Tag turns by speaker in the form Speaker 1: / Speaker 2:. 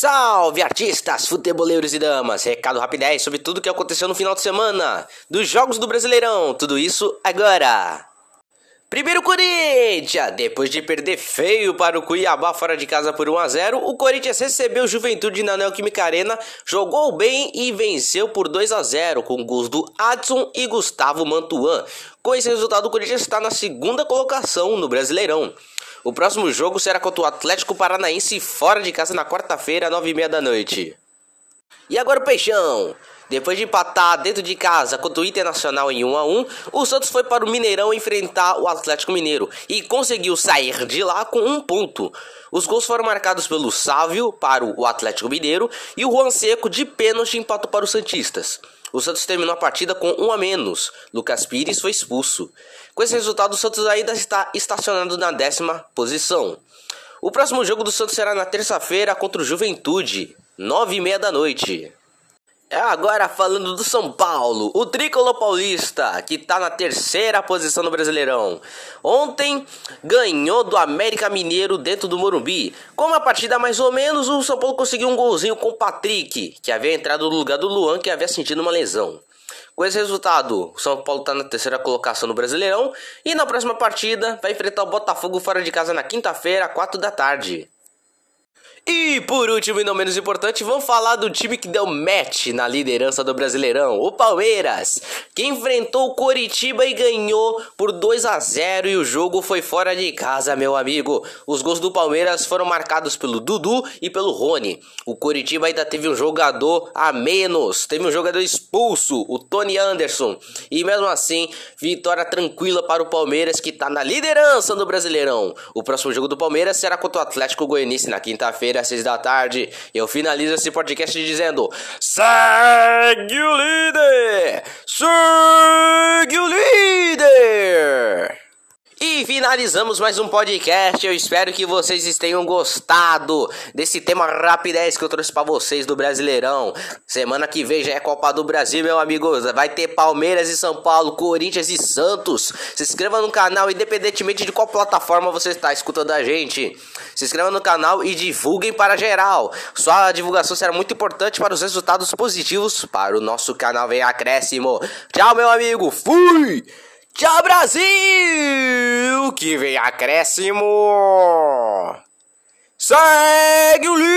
Speaker 1: Salve artistas, futeboleiros e damas! Recado rapidez sobre tudo que aconteceu no final de semana dos Jogos do Brasileirão. Tudo isso agora. Primeiro Corinthians! Depois de perder feio para o Cuiabá fora de casa por 1 a 0, o Corinthians recebeu Juventude na Neoquímica Arena, jogou bem e venceu por 2 a 0 com gols do Adson e Gustavo Mantuan. Com esse resultado, o Corinthians está na segunda colocação no Brasileirão. O próximo jogo será contra o Atlético Paranaense fora de casa na quarta-feira, nove e meia da noite. E agora o Peixão. Depois de empatar dentro de casa contra o Internacional em 1 a 1, o Santos foi para o Mineirão enfrentar o Atlético Mineiro e conseguiu sair de lá com um ponto. Os gols foram marcados pelo Sávio para o Atlético Mineiro e o Juan Seco de pênalti empatou para os Santistas. O Santos terminou a partida com um a menos. Lucas Pires foi expulso. Com esse resultado, o Santos ainda está estacionado na décima posição. O próximo jogo do Santos será na terça-feira contra o Juventude, nove e meia da noite. Agora falando do São Paulo, o tricolor paulista, que está na terceira posição no Brasileirão. Ontem ganhou do América Mineiro dentro do Morumbi. Com uma partida mais ou menos, o São Paulo conseguiu um golzinho com o Patrick, que havia entrado no lugar do Luan, que havia sentido uma lesão. Com esse resultado, o São Paulo está na terceira colocação no Brasileirão e na próxima partida vai enfrentar o Botafogo fora de casa na quinta-feira, 4 da tarde. E por último e não menos importante, vamos falar do time que deu match na liderança do Brasileirão, o Palmeiras, que enfrentou o Coritiba e ganhou por 2 a 0 e o jogo foi fora de casa, meu amigo. Os gols do Palmeiras foram marcados pelo Dudu e pelo Rony. O Coritiba ainda teve um jogador a menos, teve um jogador expulso, o Tony Anderson. E mesmo assim, vitória tranquila para o Palmeiras que está na liderança do Brasileirão. O próximo jogo do Palmeiras será contra o Atlético Goianiense na quinta-feira às seis da tarde. Eu finalizo esse podcast dizendo: Segue o líder! Segue o líder! E finalizamos mais um podcast. Eu espero que vocês tenham gostado desse tema rapidez que eu trouxe para vocês do Brasileirão. Semana que vem já é Copa do Brasil, meu amigo. Vai ter Palmeiras e São Paulo, Corinthians e Santos. Se inscreva no canal, independentemente de qual plataforma você está escutando a gente. Se inscreva no canal e divulguem para geral. Sua divulgação será muito importante para os resultados positivos para o nosso canal Vem Acréscimo. Tchau, meu amigo. Fui! Tchau, Brasil! Que vem acréscimo! Segue o!